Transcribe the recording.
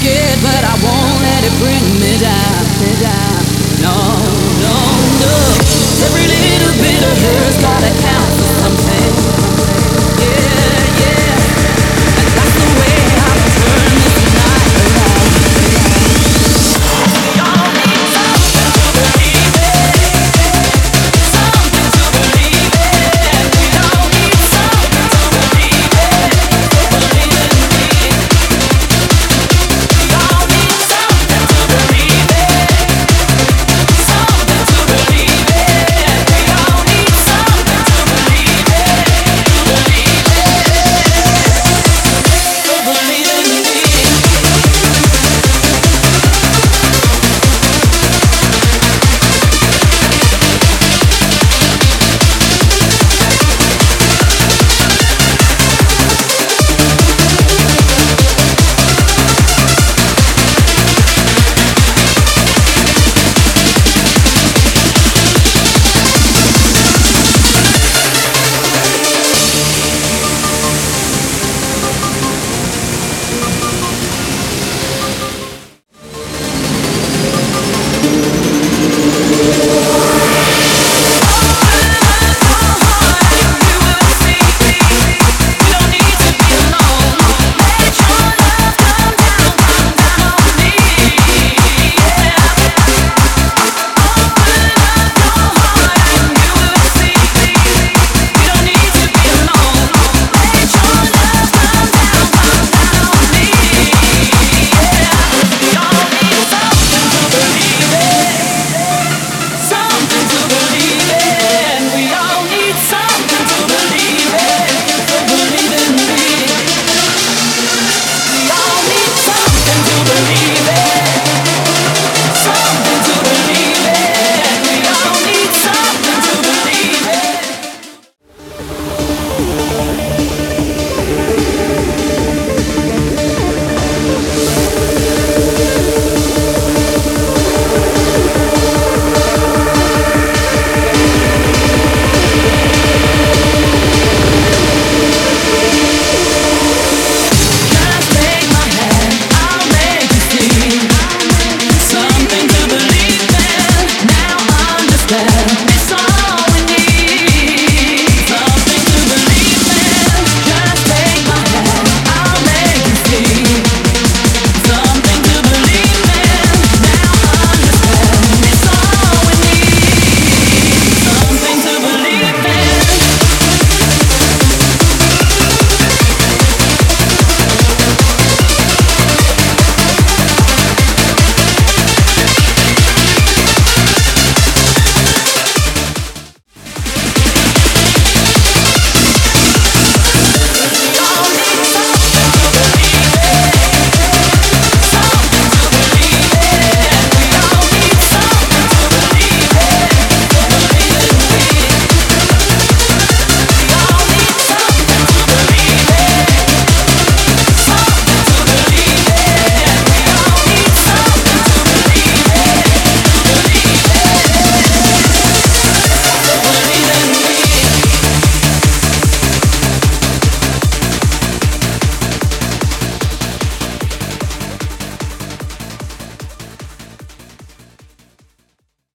scared, but I won't let it bring me down. No, no, no. Every little bit of her's gotta count.